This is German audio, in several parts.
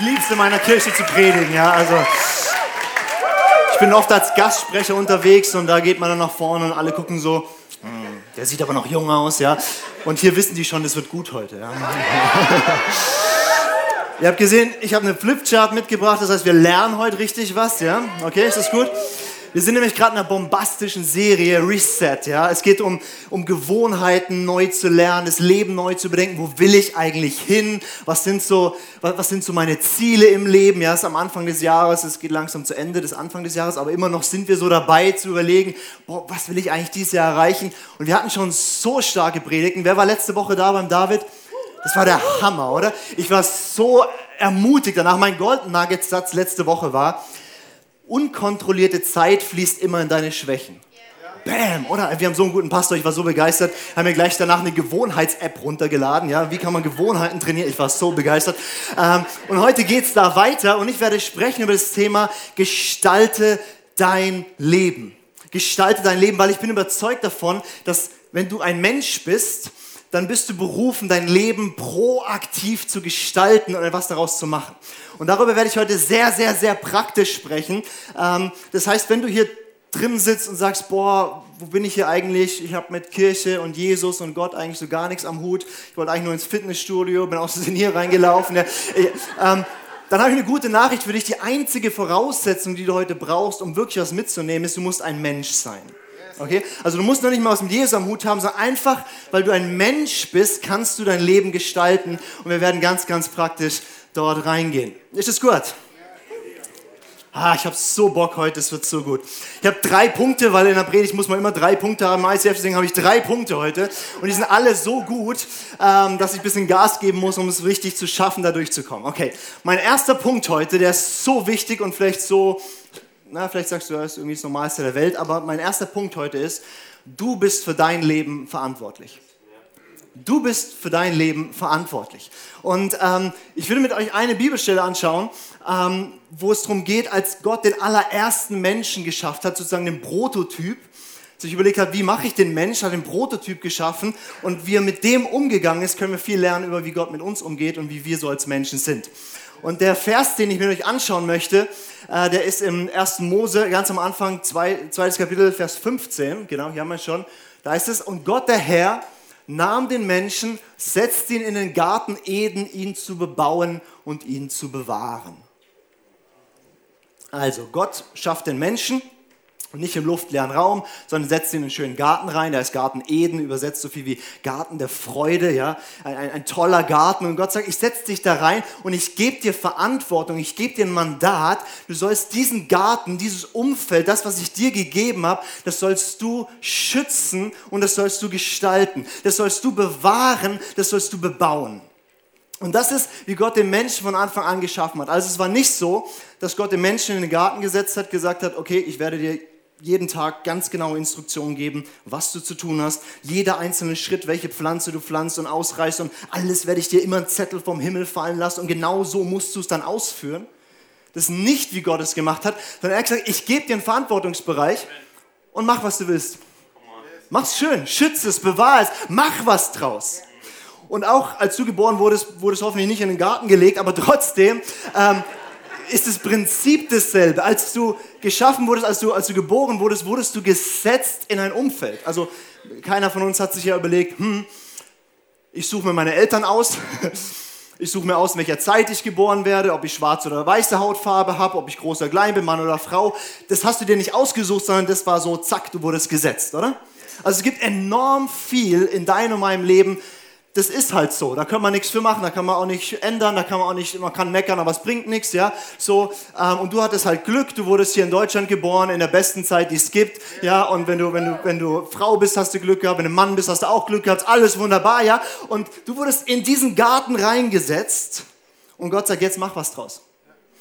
Ich liebe es, in meiner Kirche zu predigen, ja, also. Ich bin oft als Gastsprecher unterwegs und da geht man dann nach vorne und alle gucken so, hm, der sieht aber noch jung aus, ja. Und hier wissen die schon, das wird gut heute, ja. Ihr habt gesehen, ich habe eine Flipchart mitgebracht, das heißt, wir lernen heute richtig was, ja? Okay, ist das gut? Wir sind nämlich gerade in einer bombastischen Serie Reset. Ja? Es geht um, um Gewohnheiten neu zu lernen, das Leben neu zu bedenken. Wo will ich eigentlich hin? Was sind so, was, sind so meine Ziele im Leben? Ja, es ist am Anfang des Jahres, es geht langsam zu Ende des Anfang des Jahres, aber immer noch sind wir so dabei zu überlegen, boah, was will ich eigentlich dieses Jahr erreichen? Und wir hatten schon so starke Predigten. Wer war letzte Woche da beim David? Das war der Hammer, oder? Ich war so ermutigt danach. Mein Golden Nuggets Satz letzte Woche war, unkontrollierte Zeit fließt immer in deine Schwächen. Bam, oder? Wir haben so einen guten Pastor, ich war so begeistert, haben mir gleich danach eine Gewohnheits-App runtergeladen. Ja, wie kann man Gewohnheiten trainieren? Ich war so begeistert. Ähm, und heute geht es da weiter und ich werde sprechen über das Thema Gestalte dein Leben. Gestalte dein Leben, weil ich bin überzeugt davon, dass wenn du ein Mensch bist, dann bist du berufen, dein Leben proaktiv zu gestalten und etwas daraus zu machen. Und darüber werde ich heute sehr, sehr, sehr praktisch sprechen. Ähm, das heißt, wenn du hier drin sitzt und sagst, boah, wo bin ich hier eigentlich? Ich habe mit Kirche und Jesus und Gott eigentlich so gar nichts am Hut. Ich wollte eigentlich nur ins Fitnessstudio, bin aus Versehen hier reingelaufen. Ja. Ähm, dann habe ich eine gute Nachricht für dich. Die einzige Voraussetzung, die du heute brauchst, um wirklich was mitzunehmen, ist, du musst ein Mensch sein. Okay? Also du musst noch nicht mal aus dem Jesus am Hut haben, sondern einfach, weil du ein Mensch bist, kannst du dein Leben gestalten. Und wir werden ganz, ganz praktisch dort reingehen. Ist das gut? Ah, ich habe so Bock heute, es wird so gut. Ich habe drei Punkte, weil in der Predigt muss man immer drei Punkte haben. ICF, deswegen habe ich drei Punkte heute. Und die sind alle so gut, ähm, dass ich ein bisschen Gas geben muss, um es richtig zu schaffen, da durchzukommen. Okay, mein erster Punkt heute, der ist so wichtig und vielleicht so na, vielleicht sagst du, das ist irgendwie das Normalste der Welt, aber mein erster Punkt heute ist, du bist für dein Leben verantwortlich. Du bist für dein Leben verantwortlich. Und ähm, ich will mit euch eine Bibelstelle anschauen, ähm, wo es darum geht, als Gott den allerersten Menschen geschafft hat, sozusagen den Prototyp, sich überlegt hat, wie mache ich den Mensch, hat den Prototyp geschaffen und wie er mit dem umgegangen ist, können wir viel lernen über, wie Gott mit uns umgeht und wie wir so als Menschen sind. Und der Vers, den ich mit euch anschauen möchte, äh, der ist im 1. Mose, ganz am Anfang, zwei, zweites Kapitel, Vers 15. Genau, hier haben wir schon. Da heißt es, und Gott der Herr nahm den Menschen, setzte ihn in den Garten Eden, ihn zu bebauen und ihn zu bewahren. Also, Gott schafft den Menschen nicht im luftleeren Raum, sondern setzt ihn in einen schönen Garten rein. Da ist Garten Eden, übersetzt so viel wie Garten der Freude, ja, ein, ein, ein toller Garten. Und Gott sagt, ich setze dich da rein und ich gebe dir Verantwortung, ich gebe dir ein Mandat. Du sollst diesen Garten, dieses Umfeld, das, was ich dir gegeben habe, das sollst du schützen und das sollst du gestalten. Das sollst du bewahren, das sollst du bebauen. Und das ist, wie Gott den Menschen von Anfang an geschaffen hat. Also es war nicht so, dass Gott den Menschen in den Garten gesetzt hat, gesagt hat, okay, ich werde dir jeden Tag ganz genaue Instruktionen geben, was du zu tun hast. Jeder einzelne Schritt, welche Pflanze du pflanzt und ausreißt und alles werde ich dir immer einen Zettel vom Himmel fallen lassen und genau so musst du es dann ausführen. Das ist nicht, wie Gott es gemacht hat, sondern er hat gesagt, ich gebe dir einen Verantwortungsbereich und mach, was du willst. Mach's schön, schütze es, bewahre es, mach was draus. Und auch als du geboren wurdest, wurde es hoffentlich nicht in den Garten gelegt, aber trotzdem, ähm, ist das Prinzip dasselbe. Als du geschaffen wurdest, als du, als du geboren wurdest, wurdest du gesetzt in ein Umfeld. Also keiner von uns hat sich ja überlegt, hm, ich suche mir meine Eltern aus. Ich suche mir aus, in welcher Zeit ich geboren werde, ob ich schwarze oder weiße Hautfarbe habe, ob ich groß oder klein bin, Mann oder Frau. Das hast du dir nicht ausgesucht, sondern das war so, zack, du wurdest gesetzt, oder? Also es gibt enorm viel in deinem und meinem Leben, das ist halt so. Da kann man nichts für machen, da kann man auch nicht ändern, da kann man auch nicht, man kann meckern, aber es bringt nichts, ja. So, ähm, und du hattest halt Glück, du wurdest hier in Deutschland geboren, in der besten Zeit, die es gibt, ja. Und wenn du, wenn du, wenn du Frau bist, hast du Glück gehabt, wenn du Mann bist, hast du auch Glück gehabt, alles wunderbar, ja. Und du wurdest in diesen Garten reingesetzt und Gott sagt, jetzt mach was draus.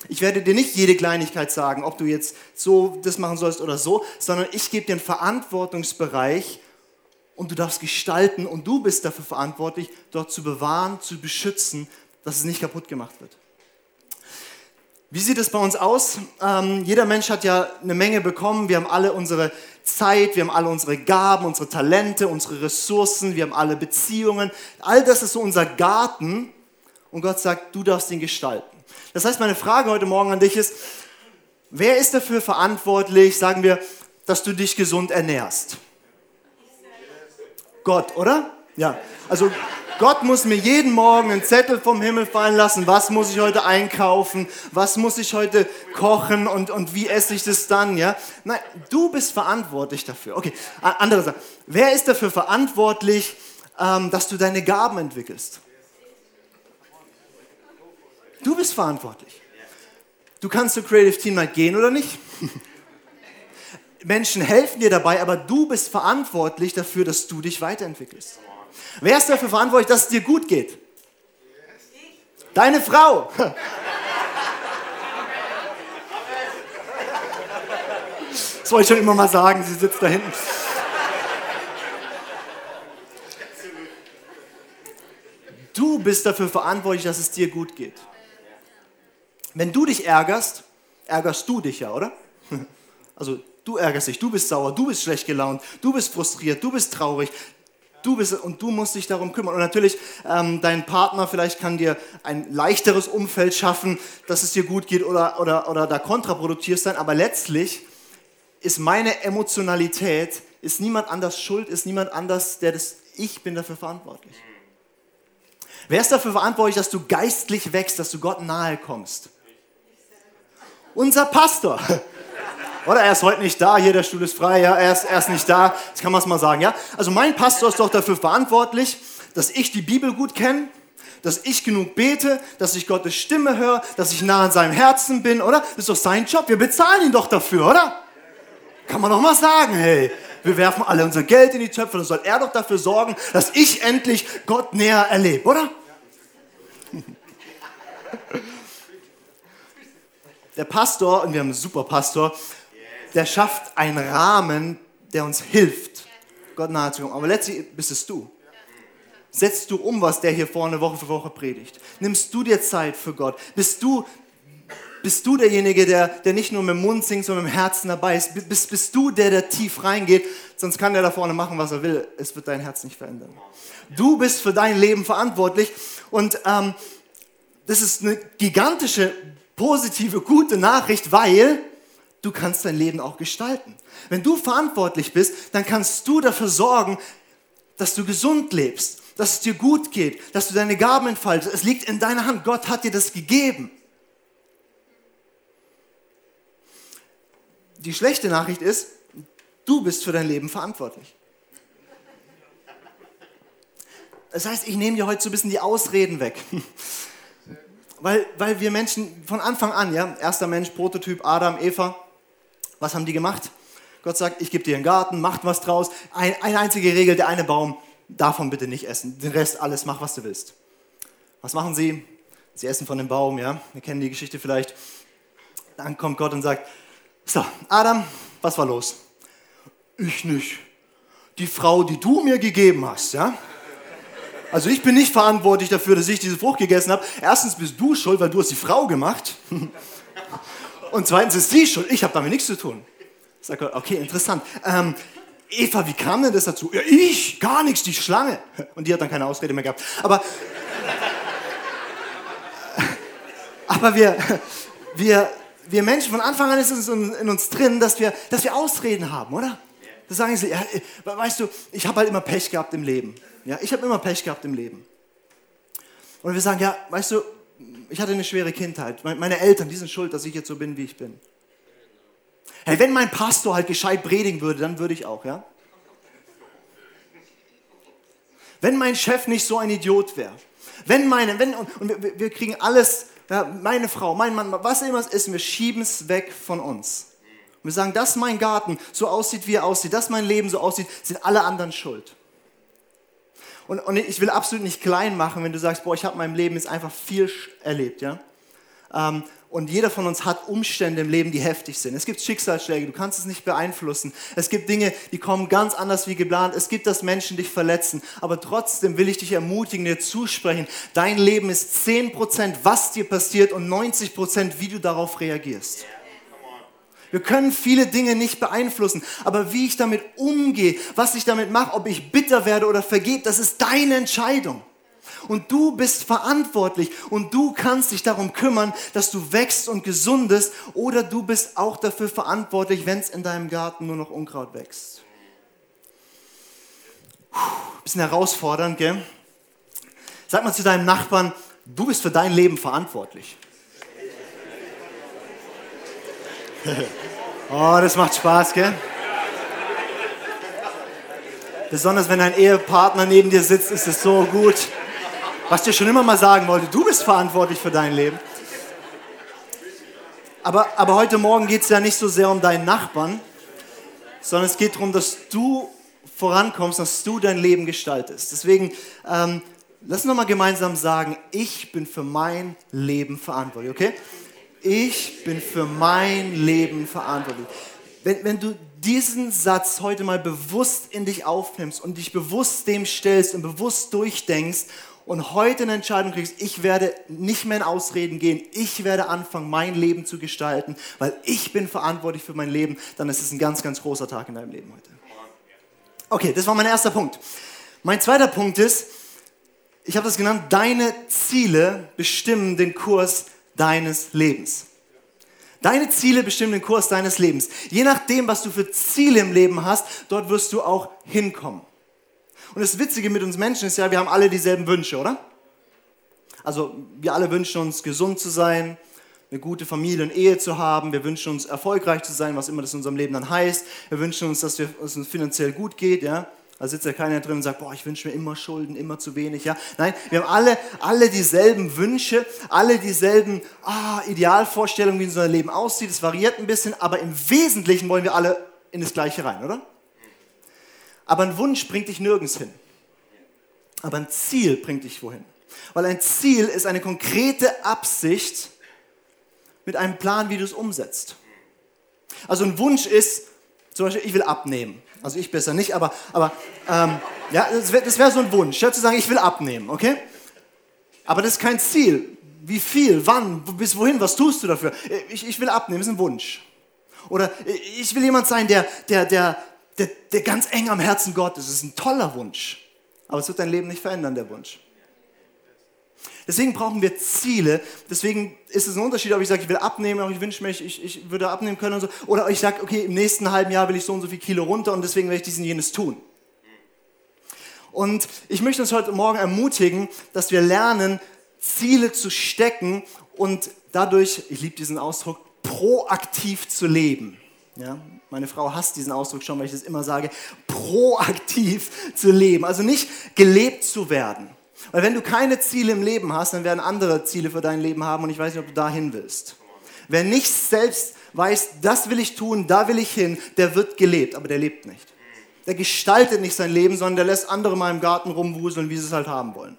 Ich werde dir nicht jede Kleinigkeit sagen, ob du jetzt so das machen sollst oder so, sondern ich gebe dir einen Verantwortungsbereich, und du darfst gestalten und du bist dafür verantwortlich, dort zu bewahren, zu beschützen, dass es nicht kaputt gemacht wird. Wie sieht es bei uns aus? Ähm, jeder Mensch hat ja eine Menge bekommen. Wir haben alle unsere Zeit, wir haben alle unsere Gaben, unsere Talente, unsere Ressourcen, wir haben alle Beziehungen. All das ist so unser Garten und Gott sagt, du darfst ihn gestalten. Das heißt, meine Frage heute Morgen an dich ist, wer ist dafür verantwortlich, sagen wir, dass du dich gesund ernährst? Gott, oder? Ja. Also Gott muss mir jeden Morgen einen Zettel vom Himmel fallen lassen, was muss ich heute einkaufen, was muss ich heute kochen und, und wie esse ich das dann, ja? Nein, du bist verantwortlich dafür. Okay, andere Sache. Wer ist dafür verantwortlich, ähm, dass du deine Gaben entwickelst? Du bist verantwortlich. Du kannst zur Creative Team Night gehen oder nicht. Menschen helfen dir dabei, aber du bist verantwortlich dafür, dass du dich weiterentwickelst. Wer ist dafür verantwortlich, dass es dir gut geht? Deine Frau. Das wollte ich schon immer mal sagen, sie sitzt da hinten. Du bist dafür verantwortlich, dass es dir gut geht. Wenn du dich ärgerst, ärgerst du dich ja, oder? Also du ärgerst dich, du bist sauer, du bist schlecht gelaunt, du bist frustriert, du bist traurig, Du bist und du musst dich darum kümmern. Und natürlich, ähm, dein Partner vielleicht kann dir ein leichteres Umfeld schaffen, dass es dir gut geht oder, oder, oder da kontraproduktiv sein. Aber letztlich ist meine Emotionalität, ist niemand anders schuld, ist niemand anders, der das, ich bin dafür verantwortlich. Wer ist dafür verantwortlich, dass du geistlich wächst, dass du Gott nahe kommst? Unser Pastor. Oder er ist heute nicht da, hier der Stuhl ist frei, ja, er ist, er ist nicht da, das kann man es mal sagen, ja. Also mein Pastor ist doch dafür verantwortlich, dass ich die Bibel gut kenne, dass ich genug bete, dass ich Gottes Stimme höre, dass ich nah an seinem Herzen bin, oder? Das ist doch sein Job, wir bezahlen ihn doch dafür, oder? Kann man doch mal sagen, hey, wir werfen alle unser Geld in die Töpfe, dann soll er doch dafür sorgen, dass ich endlich Gott näher erlebe, oder? Der Pastor, und wir haben einen super Pastor, der schafft einen Rahmen, der uns hilft, Gott nahe zu kommen. Aber letztlich bist es du. Setzt du um, was der hier vorne Woche für Woche predigt? Nimmst du dir Zeit für Gott? Bist du, bist du derjenige, der, der nicht nur mit dem Mund singt, sondern mit dem Herzen dabei ist? Bist, bist du der, der tief reingeht? Sonst kann der da vorne machen, was er will. Es wird dein Herz nicht verändern. Du bist für dein Leben verantwortlich. Und ähm, das ist eine gigantische, positive, gute Nachricht, weil du kannst dein Leben auch gestalten. Wenn du verantwortlich bist, dann kannst du dafür sorgen, dass du gesund lebst, dass es dir gut geht, dass du deine Gaben entfaltest. Es liegt in deiner Hand. Gott hat dir das gegeben. Die schlechte Nachricht ist, du bist für dein Leben verantwortlich. Das heißt, ich nehme dir heute so ein bisschen die Ausreden weg. Weil, weil wir Menschen von Anfang an, ja, erster Mensch, Prototyp, Adam, Eva, was haben die gemacht? Gott sagt, ich gebe dir einen Garten, macht was draus. Ein, eine einzige Regel, der eine Baum, davon bitte nicht essen. Den Rest alles, mach was du willst. Was machen sie? Sie essen von dem Baum, ja. Wir kennen die Geschichte vielleicht. Dann kommt Gott und sagt, so, Adam, was war los? Ich nicht. Die Frau, die du mir gegeben hast, ja. Also ich bin nicht verantwortlich dafür, dass ich diese Frucht gegessen habe. Erstens bist du schuld, weil du hast die Frau gemacht. Und zweitens ist sie schuld. Ich habe damit nichts zu tun. Ich sage, okay, interessant. Ähm, Eva, wie kam denn das dazu? Ja, ich, gar nichts, die Schlange. Und die hat dann keine Ausrede mehr gehabt. Aber, aber wir, wir, wir Menschen, von Anfang an ist es in uns drin, dass wir, dass wir Ausreden haben, oder? Da sagen sie, ja, weißt du, ich habe halt immer Pech gehabt im Leben. Ja, ich habe immer Pech gehabt im Leben. Und wir sagen, ja, weißt du, ich hatte eine schwere Kindheit. Meine Eltern, die sind schuld, dass ich jetzt so bin, wie ich bin. Hey, wenn mein Pastor halt gescheit predigen würde, dann würde ich auch, ja? Wenn mein Chef nicht so ein Idiot wäre. Wenn meine, wenn, und, und wir, wir, kriegen alles, ja, meine Frau, mein Mann, was immer es ist, wir schieben es weg von uns. Und wir sagen, dass mein Garten so aussieht, wie er aussieht, dass mein Leben so aussieht, sind alle anderen schuld. Und, und ich will absolut nicht klein machen, wenn du sagst, boah, ich habe in meinem Leben jetzt einfach viel erlebt, ja. Ähm, und jeder von uns hat Umstände im Leben, die heftig sind. Es gibt Schicksalsschläge, du kannst es nicht beeinflussen. Es gibt Dinge, die kommen ganz anders wie geplant. Es gibt, dass Menschen dich verletzen. Aber trotzdem will ich dich ermutigen, dir zusprechen. Dein Leben ist 10%, was dir passiert und 90%, wie du darauf reagierst. Wir können viele Dinge nicht beeinflussen, aber wie ich damit umgehe, was ich damit mache, ob ich bitter werde oder vergebe, das ist deine Entscheidung. Und du bist verantwortlich und du kannst dich darum kümmern, dass du wächst und gesundest oder du bist auch dafür verantwortlich, wenn es in deinem Garten nur noch Unkraut wächst. Puh, bisschen herausfordernd, gell? Sag mal zu deinem Nachbarn, du bist für dein Leben verantwortlich. oh, das macht Spaß, gell? Besonders wenn dein Ehepartner neben dir sitzt, ist es so gut. Was dir schon immer mal sagen wollte, du bist verantwortlich für dein Leben. Aber, aber heute Morgen geht es ja nicht so sehr um deinen Nachbarn, sondern es geht darum, dass du vorankommst, dass du dein Leben gestaltest. Deswegen ähm, lass uns nochmal gemeinsam sagen, ich bin für mein Leben verantwortlich, okay? Ich bin für mein Leben verantwortlich. Wenn, wenn du diesen Satz heute mal bewusst in dich aufnimmst und dich bewusst dem stellst und bewusst durchdenkst und heute eine Entscheidung kriegst, ich werde nicht mehr in Ausreden gehen, ich werde anfangen, mein Leben zu gestalten, weil ich bin verantwortlich für mein Leben, dann ist es ein ganz, ganz großer Tag in deinem Leben heute. Okay, das war mein erster Punkt. Mein zweiter Punkt ist, ich habe das genannt, deine Ziele bestimmen den Kurs deines Lebens. Deine Ziele bestimmen den Kurs deines Lebens. Je nachdem, was du für Ziele im Leben hast, dort wirst du auch hinkommen. Und das Witzige mit uns Menschen ist ja, wir haben alle dieselben Wünsche, oder? Also wir alle wünschen uns gesund zu sein, eine gute Familie und Ehe zu haben. Wir wünschen uns erfolgreich zu sein, was immer das in unserem Leben dann heißt. Wir wünschen uns, dass es uns finanziell gut geht, ja. Da sitzt ja keiner drin und sagt, boah, ich wünsche mir immer Schulden, immer zu wenig. Ja? Nein, wir haben alle, alle dieselben Wünsche, alle dieselben ah, Idealvorstellungen, wie unser Leben aussieht. Es variiert ein bisschen, aber im Wesentlichen wollen wir alle in das Gleiche rein, oder? Aber ein Wunsch bringt dich nirgends hin. Aber ein Ziel bringt dich wohin. Weil ein Ziel ist eine konkrete Absicht mit einem Plan, wie du es umsetzt. Also ein Wunsch ist, zum Beispiel, ich will abnehmen. Also ich besser nicht, aber, aber ähm, ja, das wäre wär so ein Wunsch, ja, zu sagen, ich will abnehmen, okay? Aber das ist kein Ziel. Wie viel, wann, bis wohin, was tust du dafür? Ich, ich will abnehmen, das ist ein Wunsch. Oder ich will jemand sein, der, der, der, der, der ganz eng am Herzen Gottes ist. Das ist ein toller Wunsch. Aber es wird dein Leben nicht verändern, der Wunsch. Deswegen brauchen wir Ziele. Deswegen ist es ein Unterschied, ob ich sage, ich will abnehmen, oder ich wünsche mir, ich, ich würde abnehmen können und so. Oder ich sage, okay, im nächsten halben Jahr will ich so und so viel Kilo runter und deswegen werde ich dies und jenes tun. Und ich möchte uns heute Morgen ermutigen, dass wir lernen, Ziele zu stecken und dadurch, ich liebe diesen Ausdruck, proaktiv zu leben. Ja, meine Frau hasst diesen Ausdruck schon, weil ich das immer sage, proaktiv zu leben. Also nicht gelebt zu werden. Weil wenn du keine Ziele im Leben hast, dann werden andere Ziele für dein Leben haben und ich weiß nicht, ob du dahin willst. Wer nicht selbst weiß, das will ich tun, da will ich hin, der wird gelebt, aber der lebt nicht. Der gestaltet nicht sein Leben, sondern der lässt andere mal im Garten rumwuseln, wie sie es halt haben wollen.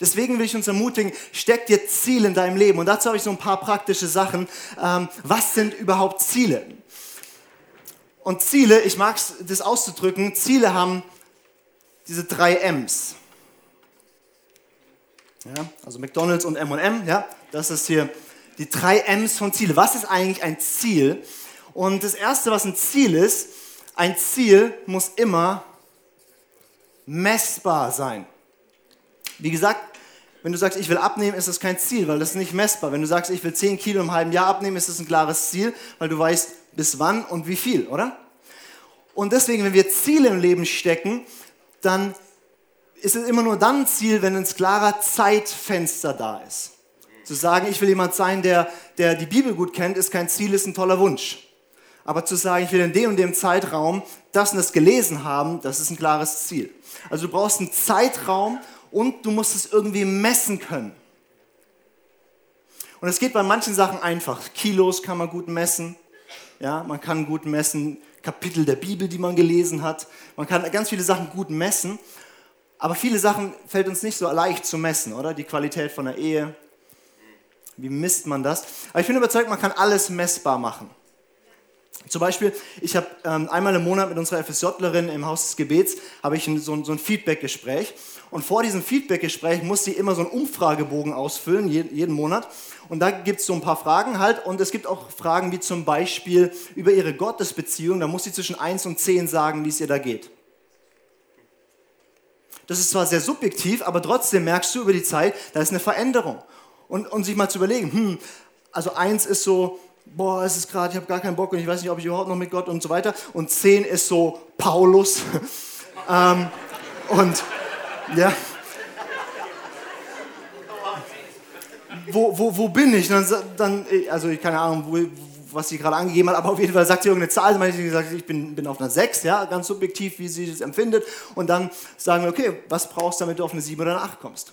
Deswegen will ich uns ermutigen, steck dir Ziele in deinem Leben. Und dazu habe ich so ein paar praktische Sachen. Ähm, was sind überhaupt Ziele? Und Ziele, ich mag es, das auszudrücken, Ziele haben diese drei M's. Ja, also McDonalds und M&M, ja, das ist hier die drei M's von Ziele. Was ist eigentlich ein Ziel? Und das Erste, was ein Ziel ist, ein Ziel muss immer messbar sein. Wie gesagt, wenn du sagst, ich will abnehmen, ist das kein Ziel, weil das ist nicht messbar. Wenn du sagst, ich will 10 Kilo im halben Jahr abnehmen, ist das ein klares Ziel, weil du weißt, bis wann und wie viel, oder? Und deswegen, wenn wir Ziele im Leben stecken, dann ist es immer nur dann Ziel, wenn ein klarer Zeitfenster da ist. Zu sagen, ich will jemand sein, der, der die Bibel gut kennt, ist kein Ziel, ist ein toller Wunsch. Aber zu sagen, ich will in dem und dem Zeitraum das und das gelesen haben, das ist ein klares Ziel. Also du brauchst einen Zeitraum und du musst es irgendwie messen können. Und es geht bei manchen Sachen einfach. Kilos kann man gut messen. Ja, man kann gut messen Kapitel der Bibel, die man gelesen hat. Man kann ganz viele Sachen gut messen. Aber viele Sachen fällt uns nicht so leicht zu messen, oder? Die Qualität von der Ehe. Wie misst man das? Aber ich bin überzeugt, man kann alles messbar machen. Zum Beispiel, ich habe ähm, einmal im Monat mit unserer FSJlerin im Haus des Gebets habe ich ein, so, so ein Feedback-Gespräch. Und vor diesem Feedback-Gespräch muss sie immer so einen Umfragebogen ausfüllen, jeden, jeden Monat. Und da gibt es so ein paar Fragen halt. Und es gibt auch Fragen wie zum Beispiel über ihre Gottesbeziehung. Da muss sie zwischen 1 und 10 sagen, wie es ihr da geht. Das ist zwar sehr subjektiv, aber trotzdem merkst du über die Zeit, da ist eine Veränderung. Und, und sich mal zu überlegen, hm, also eins ist so, boah, es ist gerade, ich habe gar keinen Bock und ich weiß nicht, ob ich überhaupt noch mit Gott und so weiter. Und zehn ist so Paulus. ähm, und ja. Wo, wo, wo bin ich? Dann, dann, also ich keine Ahnung, wo, was sie gerade angegeben hat, aber auf jeden Fall sagt sie irgendeine Zahl, also sie gesagt, ich bin, bin auf einer 6, ja, ganz subjektiv, wie sie das empfindet. Und dann sagen wir, okay, was brauchst du, damit du auf eine 7 oder eine 8 kommst?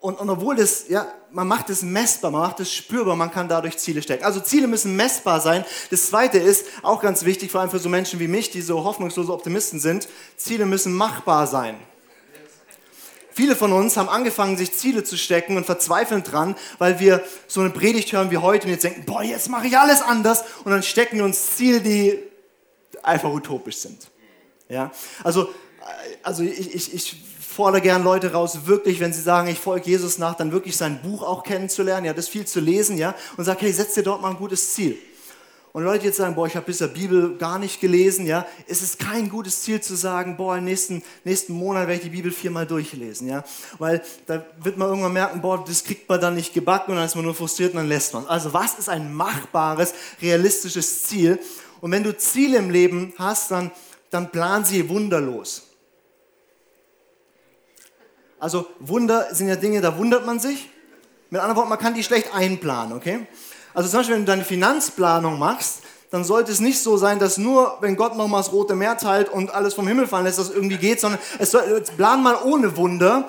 Und, und obwohl das, ja, man macht es messbar, man macht es spürbar, man kann dadurch Ziele stecken. Also Ziele müssen messbar sein. Das zweite ist, auch ganz wichtig, vor allem für so Menschen wie mich, die so hoffnungslose Optimisten sind, Ziele müssen machbar sein. Viele von uns haben angefangen, sich Ziele zu stecken und verzweifeln dran, weil wir so eine Predigt hören wie heute und jetzt denken, boah, jetzt mache ich alles anders und dann stecken wir uns Ziele, die einfach utopisch sind. Ja? Also, also ich, ich, ich fordere gern Leute raus, wirklich, wenn sie sagen, ich folge Jesus nach, dann wirklich sein Buch auch kennenzulernen, ja, das viel zu lesen, ja, und sag, hey, setz dir dort mal ein gutes Ziel. Und Leute jetzt sagen, boah, ich habe bisher Bibel gar nicht gelesen, ja, es ist kein gutes Ziel zu sagen, boah, nächsten, nächsten Monat werde ich die Bibel viermal durchlesen, ja, weil da wird man irgendwann merken, boah, das kriegt man dann nicht gebacken und dann ist man nur frustriert und dann lässt man Also was ist ein machbares, realistisches Ziel? Und wenn du Ziele im Leben hast, dann, dann plan sie wunderlos. Also Wunder sind ja Dinge, da wundert man sich. Mit anderen Worten, man kann die schlecht einplanen, okay? Also zum Beispiel, wenn du deine Finanzplanung machst, dann sollte es nicht so sein, dass nur, wenn Gott nochmal das Rote Meer teilt und alles vom Himmel fallen lässt, das irgendwie geht, sondern es soll, plan mal ohne Wunder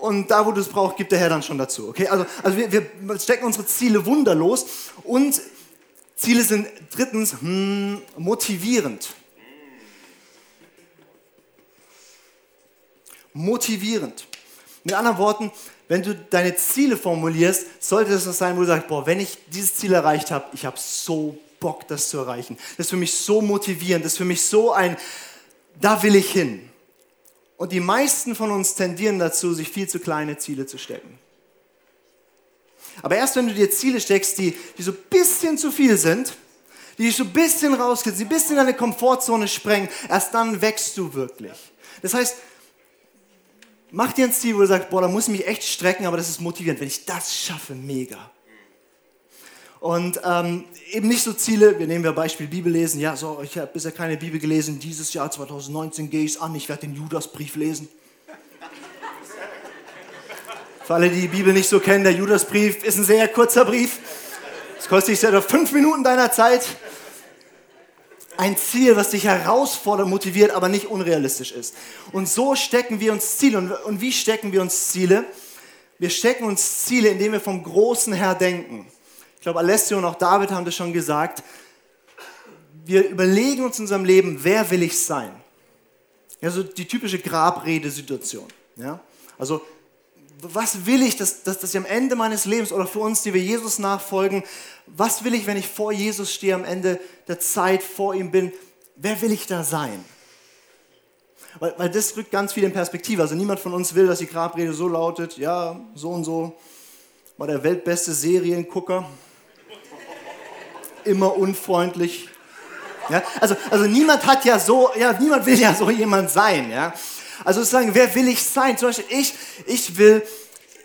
und da, wo du es brauchst, gibt der Herr dann schon dazu. Okay? Also, also wir, wir stecken unsere Ziele wunderlos und Ziele sind drittens hm, motivierend. Motivierend. Mit anderen Worten, wenn du deine Ziele formulierst, sollte es das sein, wo du sagst, boah, wenn ich dieses Ziel erreicht habe, ich habe so Bock, das zu erreichen. Das ist für mich so motivierend, das ist für mich so ein, da will ich hin. Und die meisten von uns tendieren dazu, sich viel zu kleine Ziele zu stecken. Aber erst wenn du dir Ziele steckst, die, die so ein bisschen zu viel sind, die dich so ein bisschen rauskriegen, die ein bisschen in deine Komfortzone sprengen, erst dann wächst du wirklich. Das heißt, Mach dir ein Ziel, wo du sagst, boah, da muss ich mich echt strecken, aber das ist motivierend. Wenn ich das schaffe, mega. Und ähm, eben nicht so Ziele, wir nehmen ja Beispiel Bibel lesen, ja, so, ich habe bisher keine Bibel gelesen, dieses Jahr 2019 gehe ich es an, ich werde den Judasbrief lesen. Für alle, die die Bibel nicht so kennen, der Judasbrief ist ein sehr kurzer Brief. Es kostet dich etwa fünf Minuten deiner Zeit ein Ziel, was dich herausfordert, motiviert, aber nicht unrealistisch ist. Und so stecken wir uns Ziele. Und, und wie stecken wir uns Ziele? Wir stecken uns Ziele, indem wir vom Großen her denken. Ich glaube, Alessio und auch David haben das schon gesagt. Wir überlegen uns in unserem Leben, wer will ich sein? Also die typische Grabredesituation. Ja? Also was will ich, dass, dass, dass ich am Ende meines Lebens oder für uns, die wir Jesus nachfolgen, was will ich, wenn ich vor Jesus stehe, am Ende der Zeit vor ihm bin, wer will ich da sein? Weil, weil das rückt ganz viel in Perspektive. Also niemand von uns will, dass die Grabrede so lautet, ja, so und so war der weltbeste Seriengucker, immer unfreundlich. Ja, also, also niemand hat ja so, ja, niemand will ja so jemand sein, ja. Also sozusagen, wer will ich sein? Zum Beispiel ich, ich will,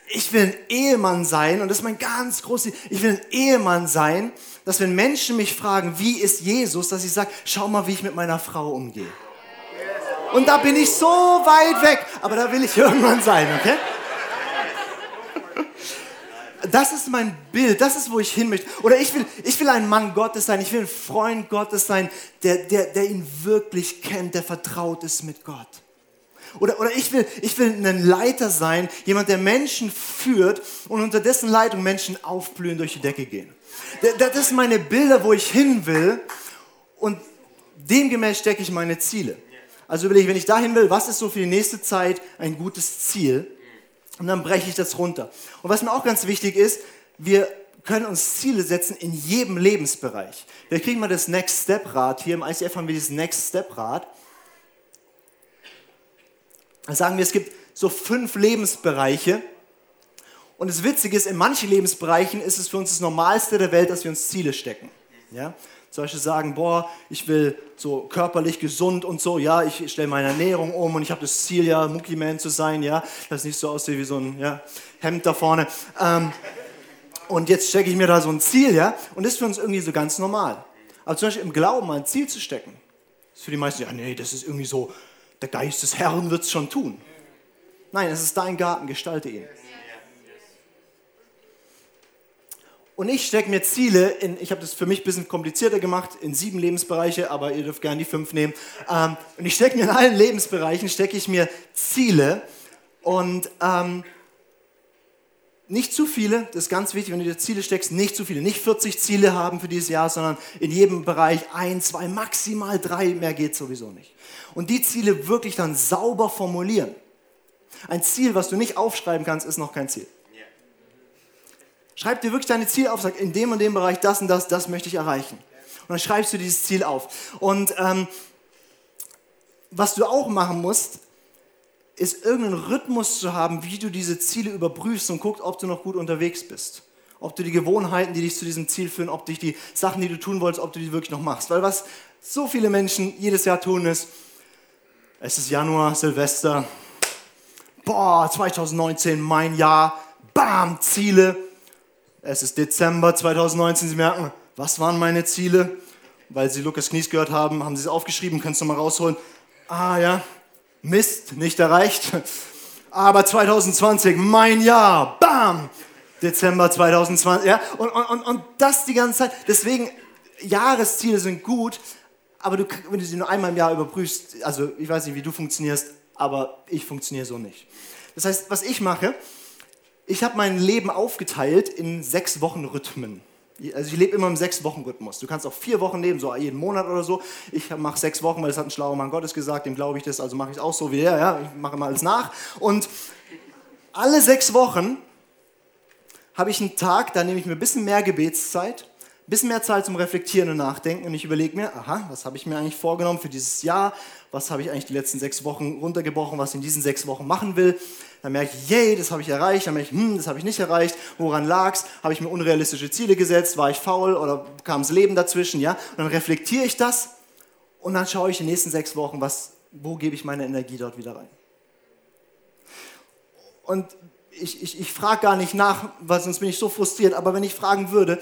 ich will ein Ehemann sein und das ist mein ganz großes, ich will ein Ehemann sein, dass wenn Menschen mich fragen, wie ist Jesus, dass ich sage, schau mal, wie ich mit meiner Frau umgehe. Und da bin ich so weit weg, aber da will ich irgendwann sein, okay? Das ist mein Bild, das ist, wo ich hin möchte. Oder ich will, ich will ein Mann Gottes sein, ich will ein Freund Gottes sein, der, der, der ihn wirklich kennt, der vertraut ist mit Gott. Oder, oder ich, will, ich will ein Leiter sein, jemand, der Menschen führt und unter dessen Leitung Menschen aufblühen, durch die Decke gehen. Das sind meine Bilder, wo ich hin will und demgemäß stecke ich meine Ziele. Also überlege ich, wenn ich dahin will, was ist so für die nächste Zeit ein gutes Ziel? Und dann breche ich das runter. Und was mir auch ganz wichtig ist, wir können uns Ziele setzen in jedem Lebensbereich. Wir kriegen mal das Next Step Rad. Hier im ICF haben wir dieses Next Step Rad. Sagen wir, es gibt so fünf Lebensbereiche. Und das Witzige ist, in manchen Lebensbereichen ist es für uns das Normalste der Welt, dass wir uns Ziele stecken. Ja? Zum Beispiel sagen, boah, ich will so körperlich gesund und so, ja, ich stelle meine Ernährung um und ich habe das Ziel, ja, Mucki-Man zu sein, ja, das nicht so aussieht wie so ein ja, Hemd da vorne. Ähm, und jetzt stecke ich mir da so ein Ziel, ja, und das ist für uns irgendwie so ganz normal. Aber zum Beispiel im Glauben ein Ziel zu stecken, ist für die meisten, ja, nee, das ist irgendwie so, der Geist des Herrn wird es schon tun. Nein, es ist dein Garten, gestalte ihn. Und ich stecke mir Ziele in, ich habe das für mich ein bisschen komplizierter gemacht, in sieben Lebensbereiche, aber ihr dürft gerne die fünf nehmen. Ähm, und ich stecke mir in allen Lebensbereichen, stecke ich mir Ziele und ähm, nicht zu viele, das ist ganz wichtig, wenn du dir Ziele steckst, nicht zu viele. Nicht 40 Ziele haben für dieses Jahr, sondern in jedem Bereich ein, zwei, maximal drei, mehr geht sowieso nicht. Und die Ziele wirklich dann sauber formulieren. Ein Ziel, was du nicht aufschreiben kannst, ist noch kein Ziel. Schreib dir wirklich deine Ziele auf, sag, in dem und dem Bereich das und das, das möchte ich erreichen. Und dann schreibst du dieses Ziel auf. Und ähm, was du auch machen musst, ist irgendeinen Rhythmus zu haben, wie du diese Ziele überprüfst und guckst, ob du noch gut unterwegs bist. Ob du die Gewohnheiten, die dich zu diesem Ziel führen, ob dich die Sachen, die du tun wolltest, ob du die wirklich noch machst. Weil was so viele Menschen jedes Jahr tun ist, es ist Januar, Silvester, boah, 2019, mein Jahr, bam, Ziele, es ist Dezember 2019. Sie merken, was waren meine Ziele? Weil Sie Lukas Knies gehört haben, haben Sie es aufgeschrieben, kannst du mal rausholen. Ah ja, Mist, nicht erreicht. Aber 2020, mein Jahr, bam, Dezember 2020. Ja? Und, und, und das die ganze Zeit. Deswegen, Jahresziele sind gut, aber du, wenn du sie nur einmal im Jahr überprüfst, also ich weiß nicht, wie du funktionierst, aber ich funktioniere so nicht. Das heißt, was ich mache, ich habe mein Leben aufgeteilt in sechs Wochen Rhythmen. Also ich lebe immer im sechs Wochen Rhythmus. Du kannst auch vier Wochen leben, so jeden Monat oder so. Ich mache sechs Wochen, weil das hat ein schlauer Mann Gottes gesagt, dem glaube ich das, also mache ich es auch so wie er. Ja, ich mache immer alles nach. Und alle sechs Wochen habe ich einen Tag, da nehme ich mir ein bisschen mehr Gebetszeit, ein bisschen mehr Zeit zum Reflektieren und Nachdenken und ich überlege mir, aha, was habe ich mir eigentlich vorgenommen für dieses Jahr? Was habe ich eigentlich die letzten sechs Wochen runtergebrochen, was ich in diesen sechs Wochen machen will? Dann merke ich, yay, das habe ich erreicht. Dann merke ich, hm, das habe ich nicht erreicht. Woran lag es? Habe ich mir unrealistische Ziele gesetzt? War ich faul oder kam das Leben dazwischen? Ja? Und dann reflektiere ich das und dann schaue ich in den nächsten sechs Wochen, was, wo gebe ich meine Energie dort wieder rein. Und ich, ich, ich frage gar nicht nach, weil sonst bin ich so frustriert, aber wenn ich fragen würde,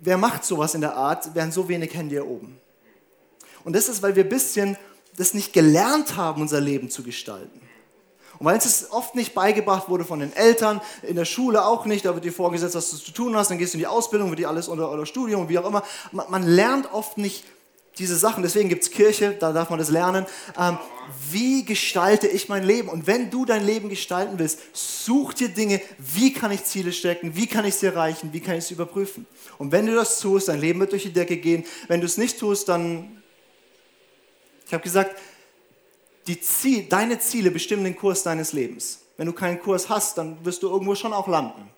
wer macht sowas in der Art, wären so wenig Hände hier oben. Und das ist, weil wir ein bisschen das nicht gelernt haben, unser Leben zu gestalten. Und weil es oft nicht beigebracht wurde von den Eltern, in der Schule auch nicht, da wird dir vorgesetzt, was du zu tun hast, dann gehst du in die Ausbildung, wird dir alles unter oder Studium, wie auch immer. Man, man lernt oft nicht diese Sachen, deswegen gibt es Kirche, da darf man das lernen. Ähm, wie gestalte ich mein Leben? Und wenn du dein Leben gestalten willst, such dir Dinge, wie kann ich Ziele stecken, wie kann ich sie erreichen, wie kann ich sie überprüfen. Und wenn du das tust, dein Leben wird durch die Decke gehen. Wenn du es nicht tust, dann, ich habe gesagt, Ziel, deine Ziele bestimmen den Kurs deines Lebens. Wenn du keinen Kurs hast, dann wirst du irgendwo schon auch landen.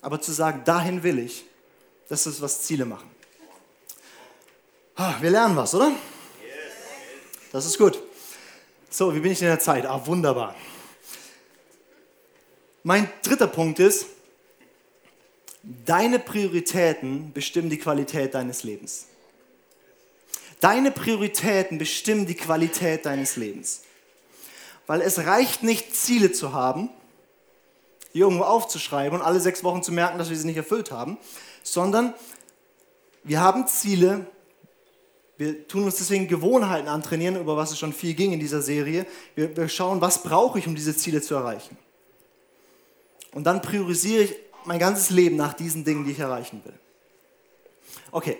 Aber zu sagen, dahin will ich, das ist, was Ziele machen. Wir lernen was, oder? Das ist gut. So, wie bin ich in der Zeit? Ah, wunderbar. Mein dritter Punkt ist, deine Prioritäten bestimmen die Qualität deines Lebens. Deine Prioritäten bestimmen die Qualität deines Lebens. Weil es reicht nicht, Ziele zu haben, die irgendwo aufzuschreiben und alle sechs Wochen zu merken, dass wir sie nicht erfüllt haben, sondern wir haben Ziele, wir tun uns deswegen Gewohnheiten antrainieren, über was es schon viel ging in dieser Serie. Wir, wir schauen, was brauche ich, um diese Ziele zu erreichen. Und dann priorisiere ich mein ganzes Leben nach diesen Dingen, die ich erreichen will. Okay,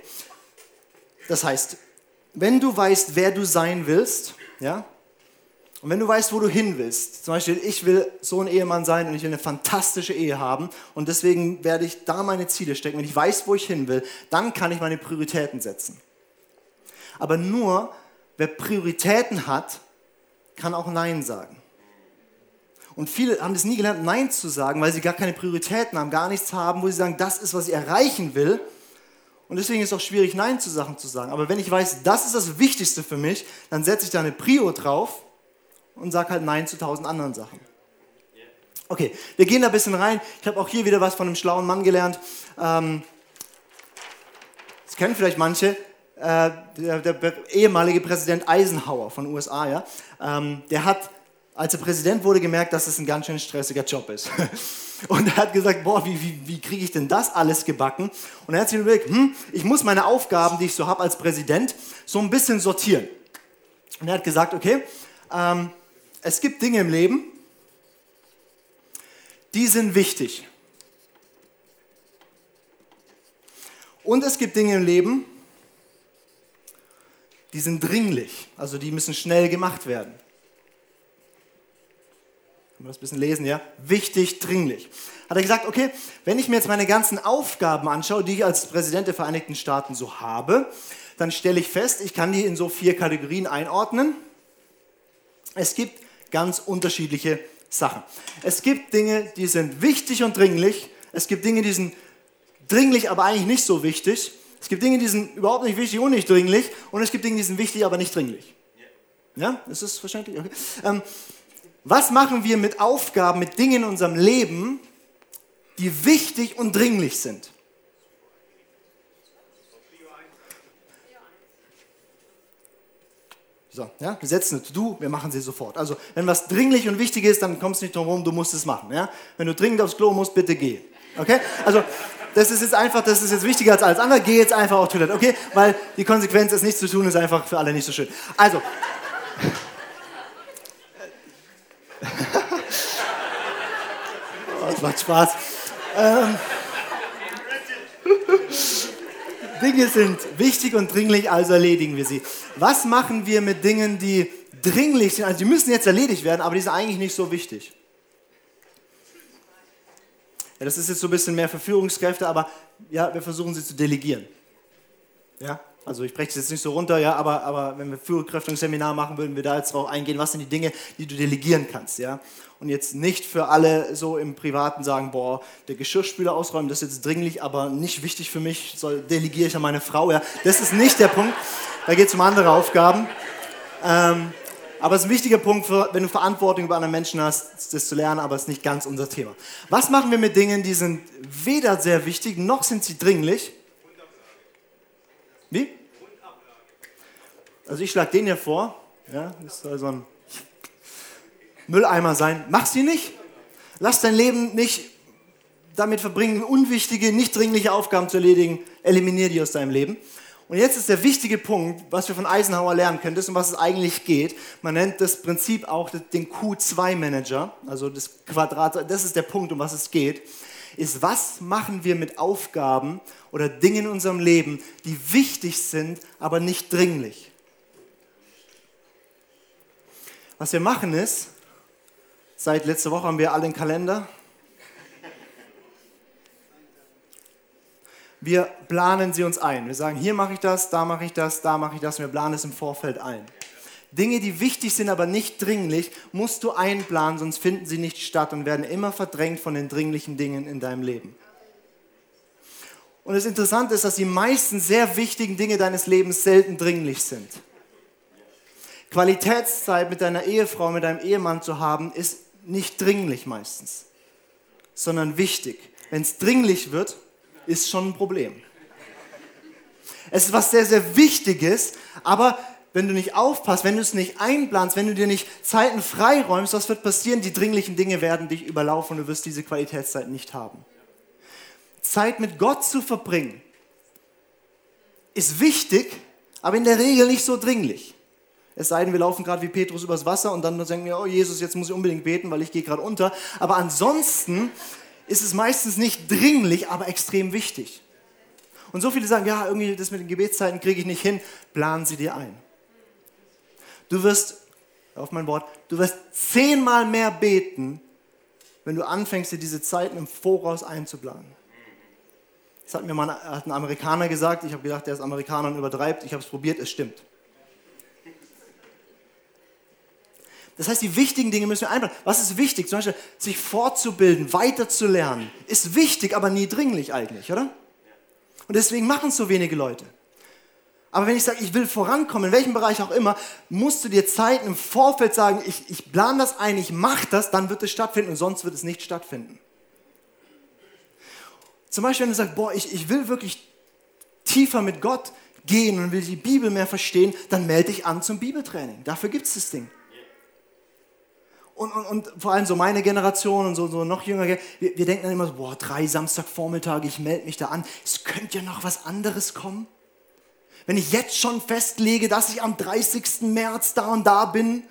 das heißt, wenn du weißt, wer du sein willst, ja, und wenn du weißt, wo du hin willst, zum Beispiel, ich will so ein Ehemann sein und ich will eine fantastische Ehe haben und deswegen werde ich da meine Ziele stecken. Wenn ich weiß, wo ich hin will, dann kann ich meine Prioritäten setzen. Aber nur, wer Prioritäten hat, kann auch Nein sagen. Und viele haben es nie gelernt, Nein zu sagen, weil sie gar keine Prioritäten haben, gar nichts haben, wo sie sagen, das ist, was ich erreichen will. Und deswegen ist es auch schwierig, Nein zu Sachen zu sagen. Aber wenn ich weiß, das ist das Wichtigste für mich, dann setze ich da eine Prio drauf und sage halt Nein zu tausend anderen Sachen. Okay, wir gehen da ein bisschen rein. Ich habe auch hier wieder was von einem schlauen Mann gelernt. Ähm, kennen vielleicht manche, äh, der, ehemalige Präsident Eisenhower von USA, ja, ähm, der hat, als er Präsident wurde, gemerkt, dass es ein ganz schön stressiger Job ist. Und er hat gesagt, boah, wie, wie, wie kriege ich denn das alles gebacken? Und er hat sich überlegt, hm, ich muss meine Aufgaben, die ich so habe als Präsident, so ein bisschen sortieren. Und er hat gesagt, okay, ähm, es gibt Dinge im Leben, die sind wichtig. Und es gibt Dinge im Leben, die sind dringlich, also die müssen schnell gemacht werden. Können wir das ein bisschen lesen, ja? Wichtig, dringlich. Hat er gesagt, okay, wenn ich mir jetzt meine ganzen Aufgaben anschaue, die ich als Präsident der Vereinigten Staaten so habe, dann stelle ich fest, ich kann die in so vier Kategorien einordnen. Es gibt ganz unterschiedliche Sachen. Es gibt Dinge, die sind wichtig und dringlich. Es gibt Dinge, die sind dringlich, aber eigentlich nicht so wichtig. Es gibt Dinge, die sind überhaupt nicht wichtig und nicht dringlich. Und es gibt Dinge, die sind wichtig, aber nicht dringlich. Ja, ist das verständlich? Okay. Ähm, was machen wir mit Aufgaben, mit Dingen in unserem Leben, die wichtig und dringlich sind? So, ja, wir setzen eine To-Do, wir machen sie sofort. Also, wenn was dringlich und wichtig ist, dann kommst du nicht drum herum, du musst es machen. Ja? Wenn du dringend aufs Klo musst, bitte geh. Okay? Also, das ist jetzt einfach, das ist jetzt wichtiger als alles andere, geh jetzt einfach auf Toilette, okay? Weil die Konsequenz, es nicht zu tun, ist einfach für alle nicht so schön. Also. oh, das macht Spaß. Ähm, Dinge sind wichtig und dringlich, also erledigen wir sie. Was machen wir mit Dingen, die dringlich sind? Also die müssen jetzt erledigt werden, aber die sind eigentlich nicht so wichtig. Ja, das ist jetzt so ein bisschen mehr für Führungskräfte, aber ja, wir versuchen sie zu delegieren. Ja, also ich breche es jetzt nicht so runter, ja, aber, aber wenn wir Führungskräfte ein Seminar machen, würden wir da jetzt drauf eingehen, was sind die Dinge, die du delegieren kannst, ja. Und jetzt nicht für alle so im Privaten sagen, boah, der Geschirrspüler ausräumen, das ist jetzt dringlich, aber nicht wichtig für mich, soll, delegiere ich an meine Frau, ja. Das ist nicht der Punkt, da geht es um andere Aufgaben. Ähm, aber es ist ein wichtiger Punkt, für, wenn du Verantwortung über andere Menschen hast, das zu lernen, aber es ist nicht ganz unser Thema. Was machen wir mit Dingen, die sind weder sehr wichtig, noch sind sie dringlich? Wie? Also ich schlage den hier vor. Ja, das soll so ein Mülleimer sein. Mach sie nicht. Lass dein Leben nicht damit verbringen, unwichtige, nicht dringliche Aufgaben zu erledigen. Eliminier die aus deinem Leben. Und jetzt ist der wichtige Punkt, was wir von Eisenhower lernen können, das um was es eigentlich geht. Man nennt das Prinzip auch den Q2-Manager, also das Quadrat, das ist der Punkt, um was es geht, ist, was machen wir mit Aufgaben oder Dingen in unserem Leben, die wichtig sind, aber nicht dringlich. Was wir machen ist, seit letzter Woche haben wir alle einen Kalender, wir planen sie uns ein. Wir sagen, hier mache ich das, da mache ich das, da mache ich das und wir planen es im Vorfeld ein. Dinge, die wichtig sind, aber nicht dringlich, musst du einplanen, sonst finden sie nicht statt und werden immer verdrängt von den dringlichen Dingen in deinem Leben. Und das Interessante ist, dass die meisten sehr wichtigen Dinge deines Lebens selten dringlich sind. Qualitätszeit mit deiner Ehefrau, mit deinem Ehemann zu haben, ist nicht dringlich meistens, sondern wichtig. Wenn es dringlich wird, ist schon ein Problem. Es ist was sehr, sehr Wichtiges, aber wenn du nicht aufpasst, wenn du es nicht einplanst, wenn du dir nicht Zeiten freiräumst, was wird passieren? Die dringlichen Dinge werden dich überlaufen und du wirst diese Qualitätszeit nicht haben. Zeit mit Gott zu verbringen ist wichtig, aber in der Regel nicht so dringlich. Es sei denn, wir laufen gerade wie Petrus übers Wasser und dann denken wir, oh Jesus, jetzt muss ich unbedingt beten, weil ich gehe gerade unter. Aber ansonsten ist es meistens nicht dringlich, aber extrem wichtig. Und so viele sagen, ja, irgendwie das mit den Gebetszeiten kriege ich nicht hin. Planen sie dir ein. Du wirst, auf mein Wort, du wirst zehnmal mehr beten, wenn du anfängst, dir diese Zeiten im Voraus einzuplanen. Das hat mir mal ein, ein Amerikaner gesagt. Ich habe gedacht, der ist Amerikaner und übertreibt. Ich habe es probiert, es stimmt. Das heißt, die wichtigen Dinge müssen wir einplanen. Was ist wichtig? Zum Beispiel, sich fortzubilden, weiterzulernen, ist wichtig, aber nie dringlich eigentlich, oder? Und deswegen machen es so wenige Leute. Aber wenn ich sage, ich will vorankommen, in welchem Bereich auch immer, musst du dir Zeit im Vorfeld sagen, ich, ich plane das ein, ich mache das, dann wird es stattfinden und sonst wird es nicht stattfinden. Zum Beispiel, wenn du sagst, boah, ich, ich will wirklich tiefer mit Gott gehen und will die Bibel mehr verstehen, dann melde dich an zum Bibeltraining. Dafür gibt es das Ding. Und, und, und, vor allem so meine Generation und so, so noch jünger, wir, wir denken dann immer so, boah, drei Samstagvormittage, ich melde mich da an. Es könnte ja noch was anderes kommen. Wenn ich jetzt schon festlege, dass ich am 30. März da und da bin,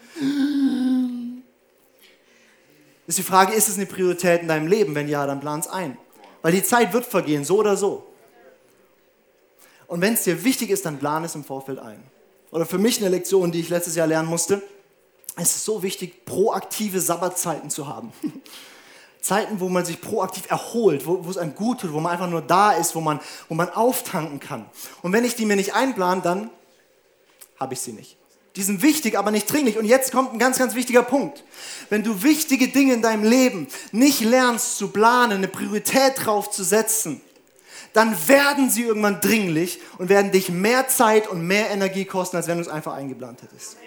ist die Frage, ist es eine Priorität in deinem Leben? Wenn ja, dann plan es ein. Weil die Zeit wird vergehen, so oder so. Und wenn es dir wichtig ist, dann plan es im Vorfeld ein. Oder für mich eine Lektion, die ich letztes Jahr lernen musste. Es ist so wichtig, proaktive Sabbatzeiten zu haben. Zeiten, wo man sich proaktiv erholt, wo, wo, es einem gut tut, wo man einfach nur da ist, wo man, wo man auftanken kann. Und wenn ich die mir nicht einplan, dann habe ich sie nicht. Die sind wichtig, aber nicht dringlich. Und jetzt kommt ein ganz, ganz wichtiger Punkt. Wenn du wichtige Dinge in deinem Leben nicht lernst zu planen, eine Priorität drauf zu setzen, dann werden sie irgendwann dringlich und werden dich mehr Zeit und mehr Energie kosten, als wenn du es einfach eingeplant hättest.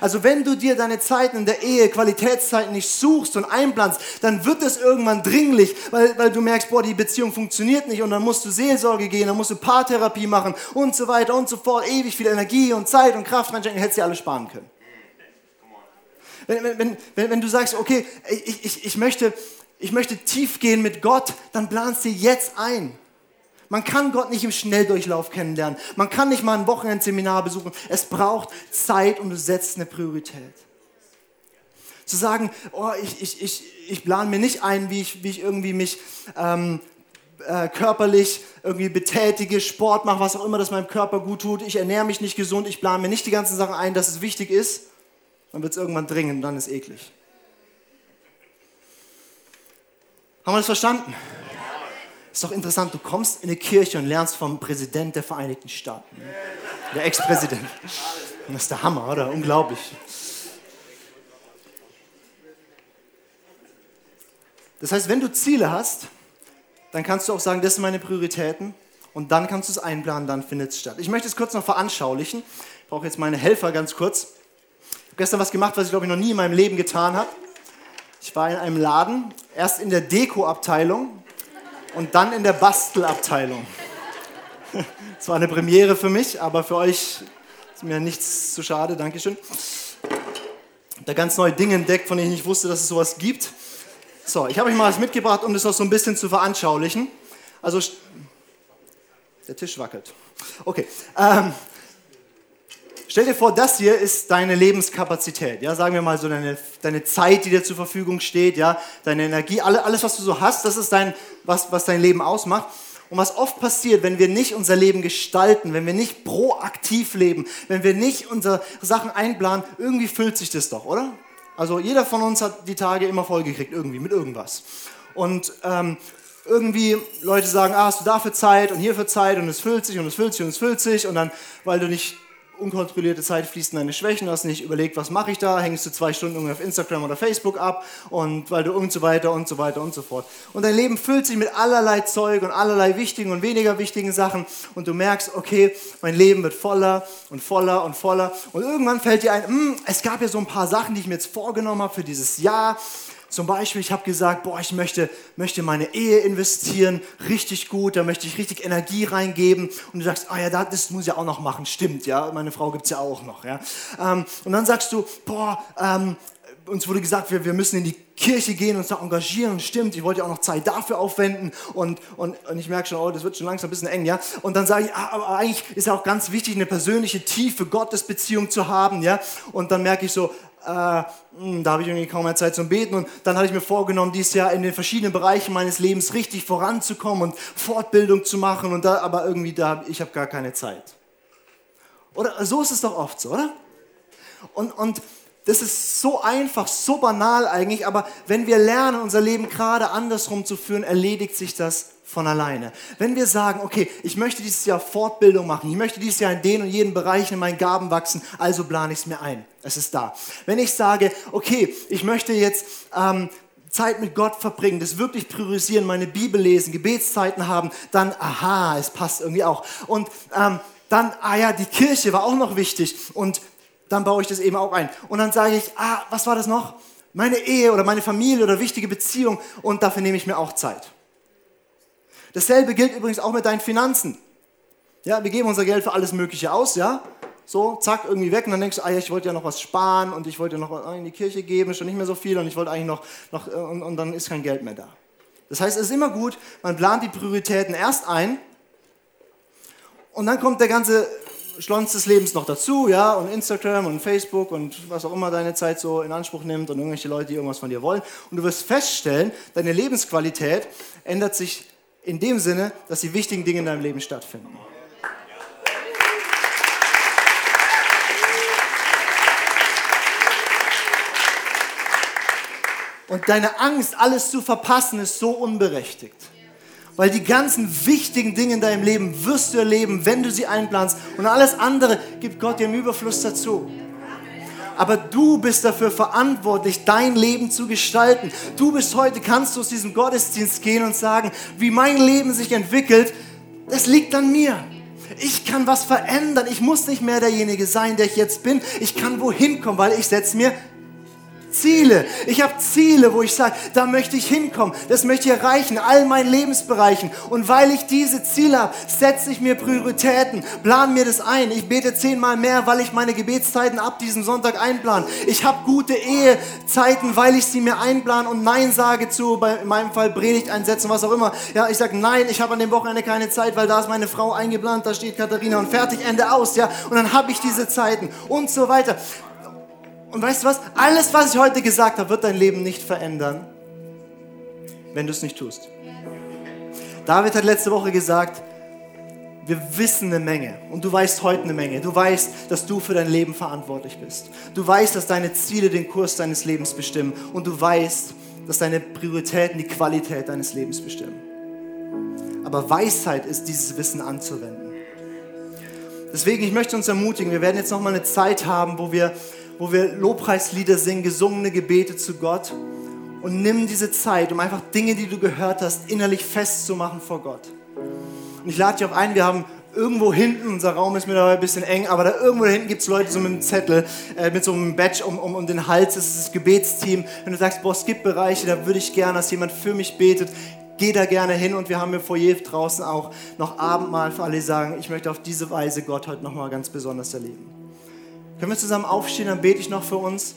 Also wenn du dir deine Zeiten in der Ehe, Qualitätszeiten nicht suchst und einplanst, dann wird es irgendwann dringlich, weil, weil du merkst, boah, die Beziehung funktioniert nicht und dann musst du Seelsorge gehen, dann musst du Paartherapie machen und so weiter und so fort, ewig viel Energie und Zeit und Kraft reinstecken, hättest du alle sparen können. Wenn, wenn, wenn, wenn du sagst, okay, ich, ich, ich, möchte, ich möchte tief gehen mit Gott, dann planst du jetzt ein. Man kann Gott nicht im Schnelldurchlauf kennenlernen. Man kann nicht mal ein Wochenendseminar besuchen. Es braucht Zeit und du setzt eine Priorität. Zu sagen, oh, ich, ich, ich, ich plane mir nicht ein, wie ich, wie ich irgendwie mich ähm, äh, körperlich irgendwie betätige, Sport mache, was auch immer, das meinem Körper gut tut. Ich ernähre mich nicht gesund, ich plane mir nicht die ganzen Sachen ein, dass es wichtig ist. Dann wird es irgendwann dringend und dann ist eklig. Haben wir das verstanden? Ist doch interessant, du kommst in eine Kirche und lernst vom Präsident der Vereinigten Staaten. Der Ex-Präsident. Das ist der Hammer, oder? Unglaublich. Das heißt, wenn du Ziele hast, dann kannst du auch sagen, das sind meine Prioritäten und dann kannst du es einplanen, dann findet es statt. Ich möchte es kurz noch veranschaulichen. Ich brauche jetzt meine Helfer ganz kurz. Ich habe gestern was gemacht, was ich glaube ich noch nie in meinem Leben getan habe. Ich war in einem Laden, erst in der Deko-Abteilung und dann in der Bastelabteilung. Das war eine Premiere für mich, aber für euch ist mir nichts zu schade. Dankeschön. Da ganz neue Dinge entdeckt, von denen ich nicht wusste, dass es sowas gibt. So, ich habe euch mal was mitgebracht, um das noch so ein bisschen zu veranschaulichen. Also, der Tisch wackelt. Okay. Ähm, Stell dir vor, das hier ist deine Lebenskapazität. Ja, sagen wir mal so deine, deine Zeit, die dir zur Verfügung steht, ja, deine Energie, alle, alles, was du so hast, das ist dein, was, was dein Leben ausmacht. Und was oft passiert, wenn wir nicht unser Leben gestalten, wenn wir nicht proaktiv leben, wenn wir nicht unsere Sachen einplanen, irgendwie füllt sich das doch, oder? Also jeder von uns hat die Tage immer vollgekriegt, irgendwie, mit irgendwas. Und ähm, irgendwie Leute sagen, ah, hast du dafür Zeit und hierfür Zeit und es füllt sich und es füllt sich und es füllt sich und dann, weil du nicht unkontrollierte Zeit fließt in deine Schwächen, hast nicht überlegt, was mache ich da, hängst du zwei Stunden auf Instagram oder Facebook ab und weil du und so weiter und so weiter und so fort. Und dein Leben füllt sich mit allerlei Zeug und allerlei wichtigen und weniger wichtigen Sachen und du merkst, okay, mein Leben wird voller und voller und voller und irgendwann fällt dir ein, hm, es gab ja so ein paar Sachen, die ich mir jetzt vorgenommen habe für dieses Jahr zum Beispiel, ich habe gesagt, boah, ich möchte, möchte meine Ehe investieren, richtig gut, da möchte ich richtig Energie reingeben. Und du sagst, ah ja, das muss ich auch noch machen, stimmt, ja, meine Frau gibt es ja auch noch. Ja. Ähm, und dann sagst du, boah, ähm, uns wurde gesagt, wir, wir müssen in die Kirche gehen, uns da engagieren, stimmt, ich wollte ja auch noch Zeit dafür aufwenden und, und, und ich merke schon, oh, das wird schon langsam ein bisschen eng, ja. Und dann sage ich, ah, aber eigentlich ist ja auch ganz wichtig, eine persönliche, tiefe Gottesbeziehung zu haben, ja. Und dann merke ich so, da habe ich irgendwie kaum mehr Zeit zum Beten. Und dann hatte ich mir vorgenommen, dieses Jahr in den verschiedenen Bereichen meines Lebens richtig voranzukommen und Fortbildung zu machen. Und da, aber irgendwie, da, ich habe gar keine Zeit. Oder so ist es doch oft so, oder? Und, und das ist so einfach, so banal eigentlich, aber wenn wir lernen, unser Leben gerade andersrum zu führen, erledigt sich das von alleine. Wenn wir sagen, okay, ich möchte dieses Jahr Fortbildung machen, ich möchte dieses Jahr in den und jeden Bereich in meinen Gaben wachsen, also plane ich es mir ein. Es ist da. Wenn ich sage, okay, ich möchte jetzt ähm, Zeit mit Gott verbringen, das wirklich priorisieren, meine Bibel lesen, Gebetszeiten haben, dann, aha, es passt irgendwie auch. Und ähm, dann, ah ja, die Kirche war auch noch wichtig und dann baue ich das eben auch ein. Und dann sage ich, ah, was war das noch? Meine Ehe oder meine Familie oder wichtige Beziehung und dafür nehme ich mir auch Zeit. Dasselbe gilt übrigens auch mit deinen Finanzen. Ja, wir geben unser Geld für alles Mögliche aus, ja? So, zack, irgendwie weg und dann denkst du, ah ja, ich wollte ja noch was sparen und ich wollte ja noch in die Kirche geben, ist schon nicht mehr so viel und ich wollte eigentlich noch, noch äh, und, und dann ist kein Geld mehr da. Das heißt, es ist immer gut, man plant die Prioritäten erst ein und dann kommt der ganze Schlons des Lebens noch dazu, ja, und Instagram und Facebook und was auch immer deine Zeit so in Anspruch nimmt und irgendwelche Leute, die irgendwas von dir wollen. Und du wirst feststellen, deine Lebensqualität ändert sich in dem Sinne, dass die wichtigen Dinge in deinem Leben stattfinden. Und deine Angst, alles zu verpassen, ist so unberechtigt. Weil die ganzen wichtigen Dinge in deinem Leben wirst du erleben, wenn du sie einplanst. Und alles andere gibt Gott dir im Überfluss dazu. Aber du bist dafür verantwortlich, dein Leben zu gestalten. Du bist heute, kannst du aus diesem Gottesdienst gehen und sagen, wie mein Leben sich entwickelt, das liegt an mir. Ich kann was verändern. Ich muss nicht mehr derjenige sein, der ich jetzt bin. Ich kann wohin kommen, weil ich setze mir Ziele. Ich habe Ziele, wo ich sage, da möchte ich hinkommen. Das möchte ich erreichen, all meinen Lebensbereichen. Und weil ich diese Ziele habe, setze ich mir Prioritäten, plan mir das ein. Ich bete zehnmal mehr, weil ich meine Gebetszeiten ab diesem Sonntag einplan. Ich habe gute Ehezeiten, weil ich sie mir einplan und Nein sage zu, bei, in meinem Fall Predigt einsetzen, was auch immer. Ja, ich sage Nein, ich habe an dem Wochenende keine Zeit, weil da ist meine Frau eingeplant, da steht Katharina und fertig, Ende aus. Ja, und dann habe ich diese Zeiten und so weiter. Und weißt du was? Alles, was ich heute gesagt habe, wird dein Leben nicht verändern, wenn du es nicht tust. David hat letzte Woche gesagt, wir wissen eine Menge und du weißt heute eine Menge. Du weißt, dass du für dein Leben verantwortlich bist. Du weißt, dass deine Ziele den Kurs deines Lebens bestimmen und du weißt, dass deine Prioritäten die Qualität deines Lebens bestimmen. Aber Weisheit ist dieses Wissen anzuwenden. Deswegen, ich möchte uns ermutigen, wir werden jetzt nochmal eine Zeit haben, wo wir wo wir Lobpreislieder singen, gesungene Gebete zu Gott. Und nimm diese Zeit, um einfach Dinge, die du gehört hast, innerlich festzumachen vor Gott. Und ich lade dich auch ein, wir haben irgendwo hinten, unser Raum ist mittlerweile ein bisschen eng, aber da irgendwo da hinten gibt es Leute so mit einem Zettel, äh, mit so einem Badge um, um, um den Hals, das ist das Gebetsteam. Wenn du sagst, boah, es gibt Bereiche, da würde ich gerne, dass jemand für mich betet, geh da gerne hin und wir haben im Foyer draußen auch noch Abendmahl für alle, die sagen, ich möchte auf diese Weise Gott heute nochmal ganz besonders erleben. Können wir zusammen aufstehen, dann bete ich noch für uns.